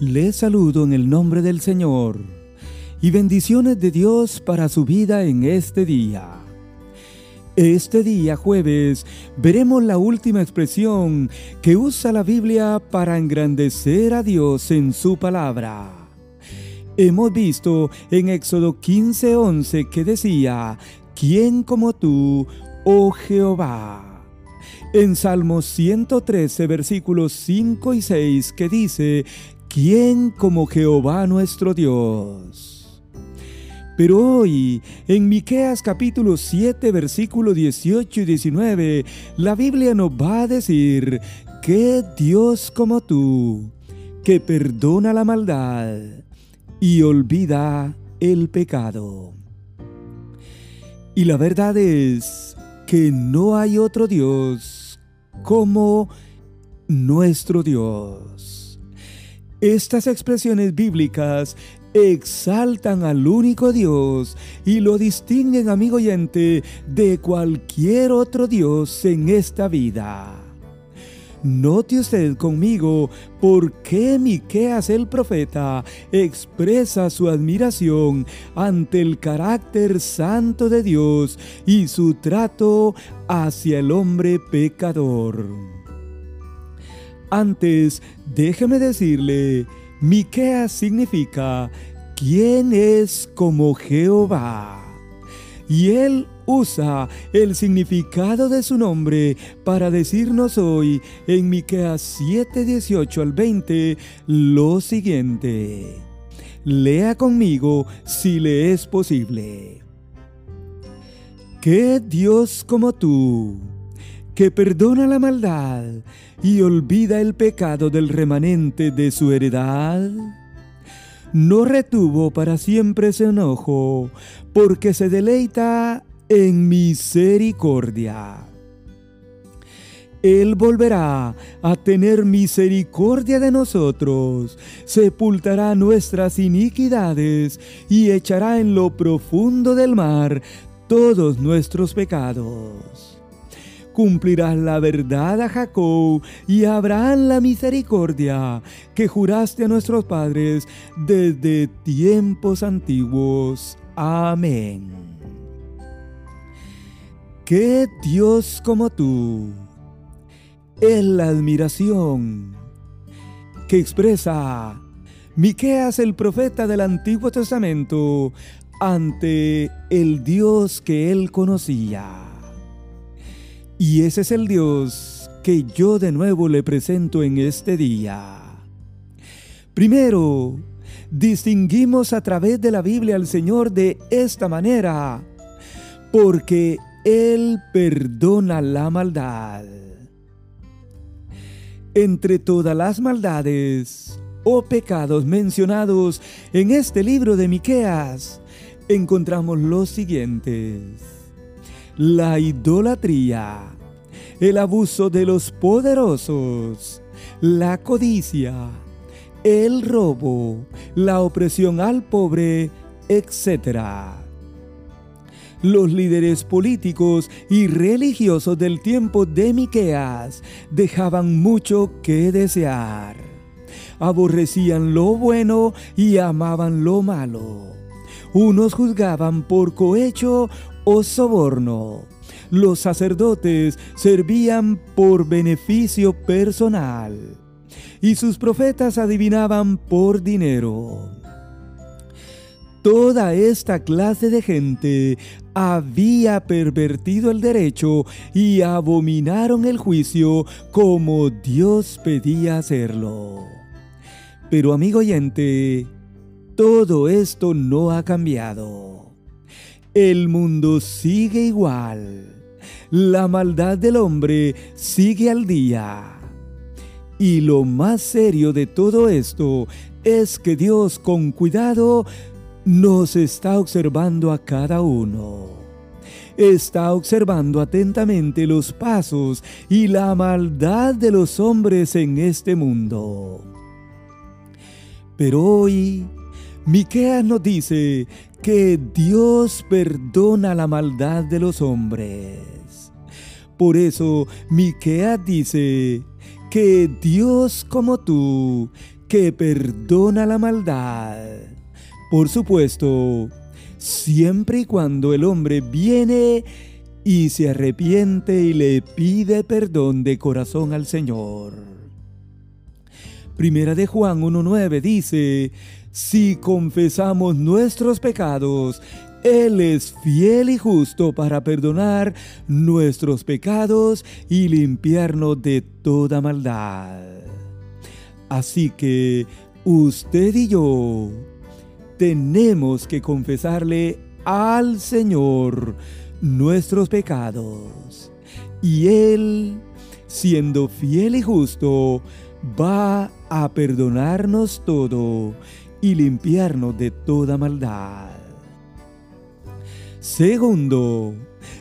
Les saludo en el nombre del Señor y bendiciones de Dios para su vida en este día. Este día jueves veremos la última expresión que usa la Biblia para engrandecer a Dios en su palabra. Hemos visto en Éxodo 15:11 que decía, ¿quién como tú, oh Jehová? En Salmos 113, versículos 5 y 6, que dice, ¿quién como Jehová nuestro Dios? Pero hoy, en Miqueas capítulo 7, versículo 18 y 19, la Biblia nos va a decir que Dios como tú, que perdona la maldad y olvida el pecado. Y la verdad es que no hay otro Dios como nuestro Dios. Estas expresiones bíblicas exaltan al único Dios y lo distinguen, amigo oyente, de cualquier otro Dios en esta vida. Note usted conmigo por qué Miqueas el profeta expresa su admiración ante el carácter santo de Dios y su trato hacia el hombre pecador. Antes, déjeme decirle, Miqueas significa ¿quién es como Jehová? Y él usa el significado de su nombre para decirnos hoy en Miqueas 7, 18 al 20 lo siguiente. Lea conmigo si le es posible. ¿Qué Dios como tú? Que perdona la maldad y olvida el pecado del remanente de su heredad? No retuvo para siempre ese enojo, porque se deleita en misericordia. Él volverá a tener misericordia de nosotros, sepultará nuestras iniquidades y echará en lo profundo del mar todos nuestros pecados cumplirás la verdad a Jacob y a Abraham la misericordia que juraste a nuestros padres desde tiempos antiguos. Amén. ¿Qué Dios como tú? Es la admiración que expresa Miqueas el profeta del Antiguo Testamento ante el Dios que él conocía. Y ese es el Dios que yo de nuevo le presento en este día. Primero, distinguimos a través de la Biblia al Señor de esta manera, porque Él perdona la maldad. Entre todas las maldades o pecados mencionados en este libro de Miqueas, encontramos los siguientes la idolatría, el abuso de los poderosos, la codicia, el robo, la opresión al pobre, etc. Los líderes políticos y religiosos del tiempo de Miqueas dejaban mucho que desear. Aborrecían lo bueno y amaban lo malo. Unos juzgaban por cohecho o soborno. Los sacerdotes servían por beneficio personal y sus profetas adivinaban por dinero. Toda esta clase de gente había pervertido el derecho y abominaron el juicio como Dios pedía hacerlo. Pero amigo oyente, todo esto no ha cambiado. El mundo sigue igual. La maldad del hombre sigue al día. Y lo más serio de todo esto es que Dios con cuidado nos está observando a cada uno. Está observando atentamente los pasos y la maldad de los hombres en este mundo. Pero hoy Miqueas nos dice que Dios perdona la maldad de los hombres. Por eso Miqueas dice que Dios como tú, que perdona la maldad. Por supuesto, siempre y cuando el hombre viene y se arrepiente y le pide perdón de corazón al Señor. Primera de Juan 1.9 dice, si confesamos nuestros pecados, Él es fiel y justo para perdonar nuestros pecados y limpiarnos de toda maldad. Así que usted y yo tenemos que confesarle al Señor nuestros pecados. Y Él, siendo fiel y justo, va a perdonarnos todo y limpiarnos de toda maldad. Segundo,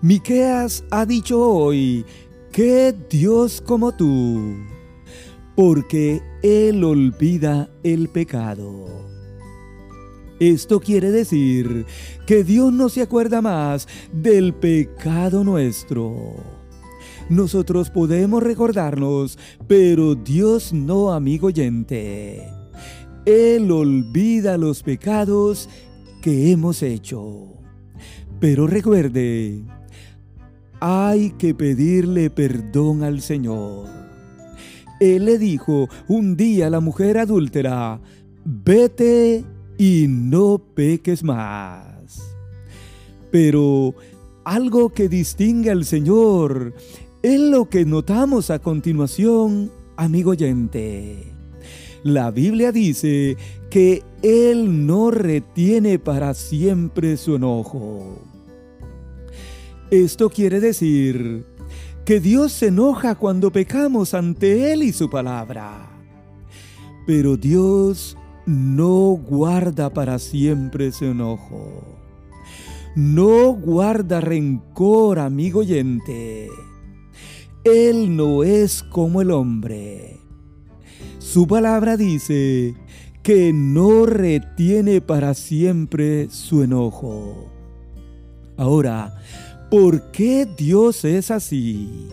Miqueas ha dicho hoy que Dios como tú, porque Él olvida el pecado. Esto quiere decir que Dios no se acuerda más del pecado nuestro. Nosotros podemos recordarnos, pero Dios no, amigo oyente. Él olvida los pecados que hemos hecho. Pero recuerde, hay que pedirle perdón al Señor. Él le dijo un día a la mujer adúltera, vete y no peques más. Pero algo que distingue al Señor es lo que notamos a continuación, amigo oyente. La Biblia dice que Él no retiene para siempre su enojo. Esto quiere decir que Dios se enoja cuando pecamos ante Él y su palabra. Pero Dios no guarda para siempre su enojo. No guarda rencor, amigo oyente. Él no es como el hombre. Su palabra dice que no retiene para siempre su enojo. Ahora, ¿por qué Dios es así?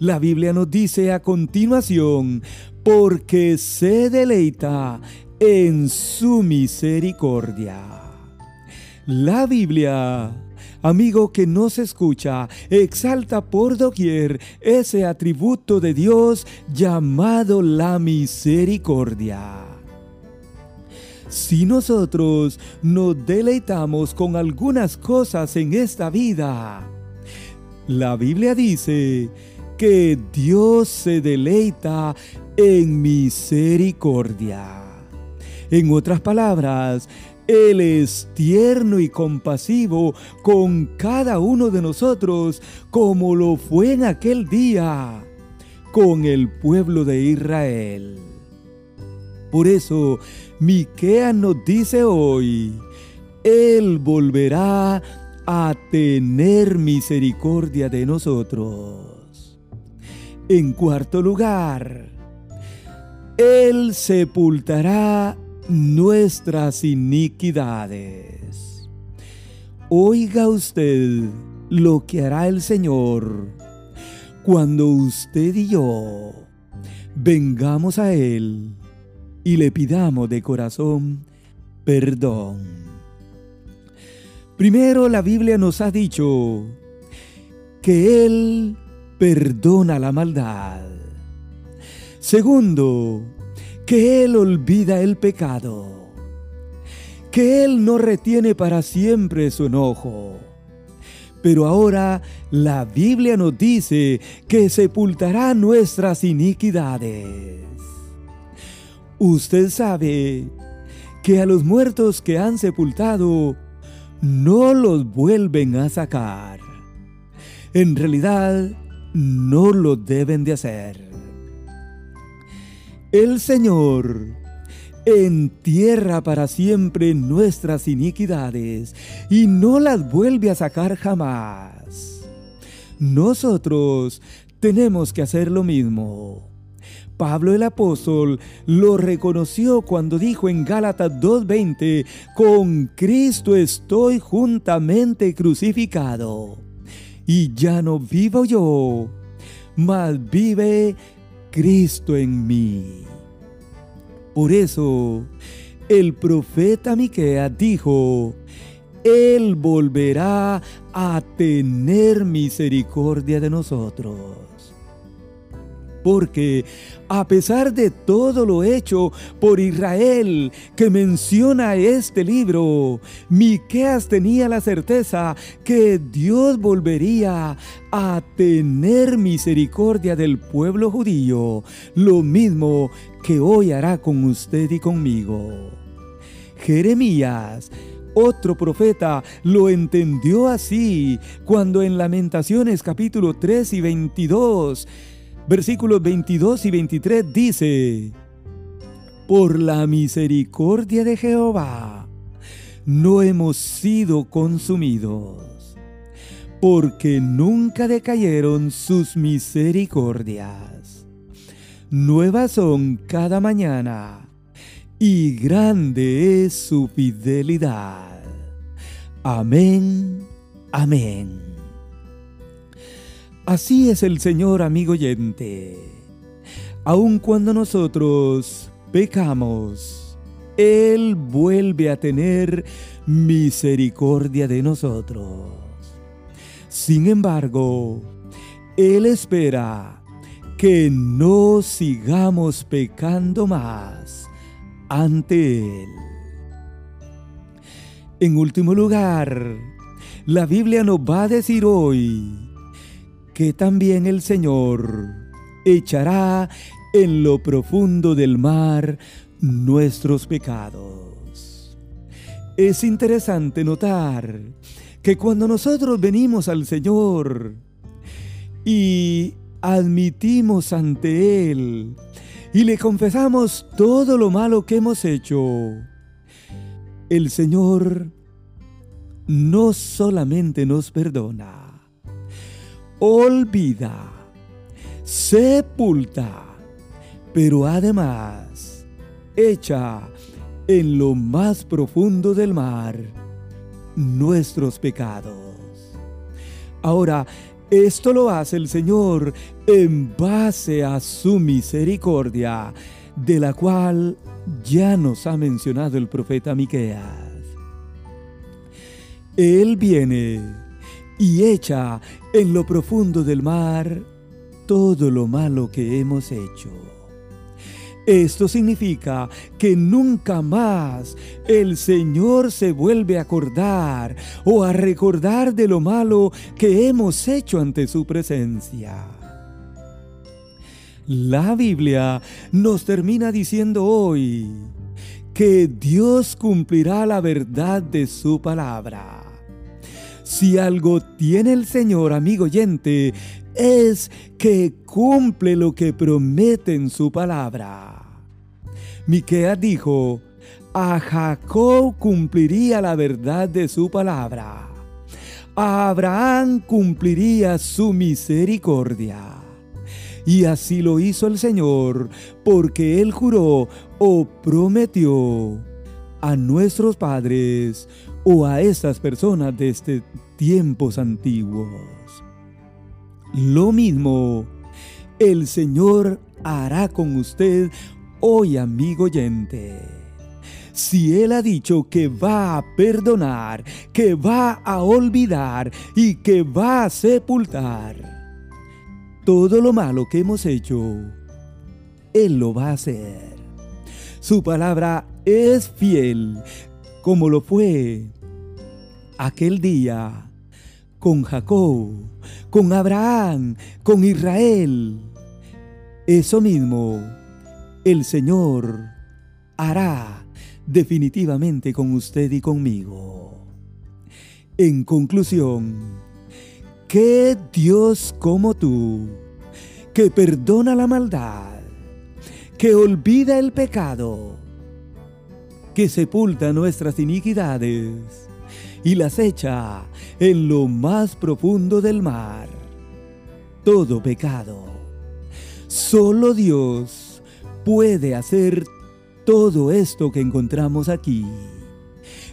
La Biblia nos dice a continuación, porque se deleita en su misericordia. La Biblia amigo que no se escucha, exalta por doquier ese atributo de Dios llamado la misericordia. Si nosotros nos deleitamos con algunas cosas en esta vida, la Biblia dice que Dios se deleita en misericordia. En otras palabras, él es tierno y compasivo con cada uno de nosotros, como lo fue en aquel día con el pueblo de Israel. Por eso, Miquea nos dice hoy, Él volverá a tener misericordia de nosotros. En cuarto lugar, Él sepultará nuestras iniquidades. Oiga usted lo que hará el Señor cuando usted y yo vengamos a Él y le pidamos de corazón perdón. Primero la Biblia nos ha dicho que Él perdona la maldad. Segundo, que Él olvida el pecado, que Él no retiene para siempre su enojo. Pero ahora la Biblia nos dice que sepultará nuestras iniquidades. Usted sabe que a los muertos que han sepultado no los vuelven a sacar. En realidad, no lo deben de hacer. El Señor entierra para siempre nuestras iniquidades y no las vuelve a sacar jamás. Nosotros tenemos que hacer lo mismo. Pablo el apóstol lo reconoció cuando dijo en Gálatas 2.20, con Cristo estoy juntamente crucificado. Y ya no vivo yo, mas vive Cristo en mí. Por eso, el profeta Miqueas dijo: Él volverá a tener misericordia de nosotros porque a pesar de todo lo hecho por Israel que menciona este libro, Miqueas tenía la certeza que Dios volvería a tener misericordia del pueblo judío, lo mismo que hoy hará con usted y conmigo. Jeremías otro profeta lo entendió así cuando en Lamentaciones capítulo 3 y 22 versículos 22 y 23 dice, Por la misericordia de Jehová no hemos sido consumidos, porque nunca decayeron sus misericordias. Nuevas son cada mañana, y grande es su fidelidad. Amén, amén. Así es el Señor, amigo oyente. Aun cuando nosotros pecamos, Él vuelve a tener misericordia de nosotros. Sin embargo, Él espera que no sigamos pecando más ante Él. En último lugar, la Biblia nos va a decir hoy que también el Señor echará en lo profundo del mar nuestros pecados. Es interesante notar que cuando nosotros venimos al Señor y admitimos ante Él y le confesamos todo lo malo que hemos hecho, el Señor no solamente nos perdona, olvida, sepulta, pero además echa en lo más profundo del mar nuestros pecados. Ahora, esto lo hace el Señor en base a su misericordia, de la cual ya nos ha mencionado el profeta Miqueas. Él viene y echa en lo profundo del mar todo lo malo que hemos hecho. Esto significa que nunca más el Señor se vuelve a acordar o a recordar de lo malo que hemos hecho ante su presencia. La Biblia nos termina diciendo hoy que Dios cumplirá la verdad de su palabra. Si algo tiene el Señor, amigo oyente, es que cumple lo que promete en su palabra. Miqueas dijo, a Jacob cumpliría la verdad de su palabra. A Abraham cumpliría su misericordia. Y así lo hizo el Señor, porque Él juró o prometió a nuestros padres o a estas personas de este tiempos antiguos. Lo mismo el Señor hará con usted hoy, amigo oyente. Si Él ha dicho que va a perdonar, que va a olvidar y que va a sepultar todo lo malo que hemos hecho, Él lo va a hacer. Su palabra es fiel, como lo fue aquel día con Jacob, con Abraham, con Israel. Eso mismo el Señor hará definitivamente con usted y conmigo. En conclusión, ¿qué Dios como tú, que perdona la maldad, que olvida el pecado, que sepulta nuestras iniquidades, y las echa en lo más profundo del mar. Todo pecado. Solo Dios puede hacer todo esto que encontramos aquí,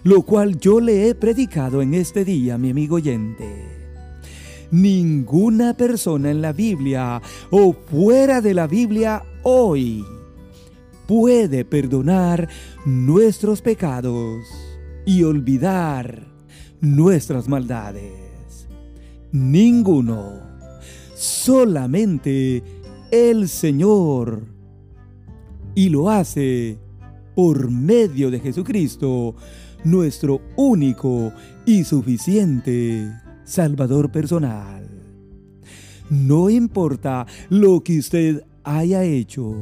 lo cual yo le he predicado en este día, mi amigo oyente. Ninguna persona en la Biblia o fuera de la Biblia hoy puede perdonar nuestros pecados y olvidar nuestras maldades. Ninguno, solamente el Señor. Y lo hace por medio de Jesucristo, nuestro único y suficiente Salvador personal. No importa lo que usted haya hecho,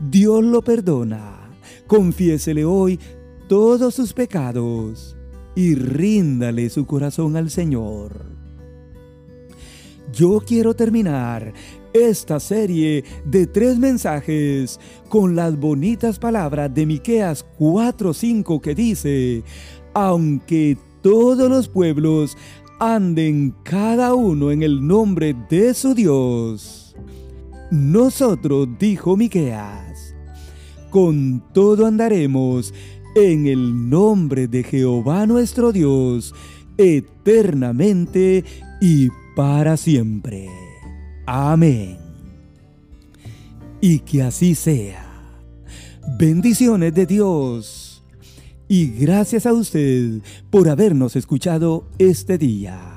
Dios lo perdona. Confiésele hoy todos sus pecados y ríndale su corazón al Señor. Yo quiero terminar esta serie de tres mensajes con las bonitas palabras de Miqueas 4:5 que dice: Aunque todos los pueblos anden cada uno en el nombre de su Dios. Nosotros, dijo Miqueas, con todo andaremos en el nombre de Jehová nuestro Dios, eternamente y para siempre. Amén. Y que así sea. Bendiciones de Dios. Y gracias a usted por habernos escuchado este día.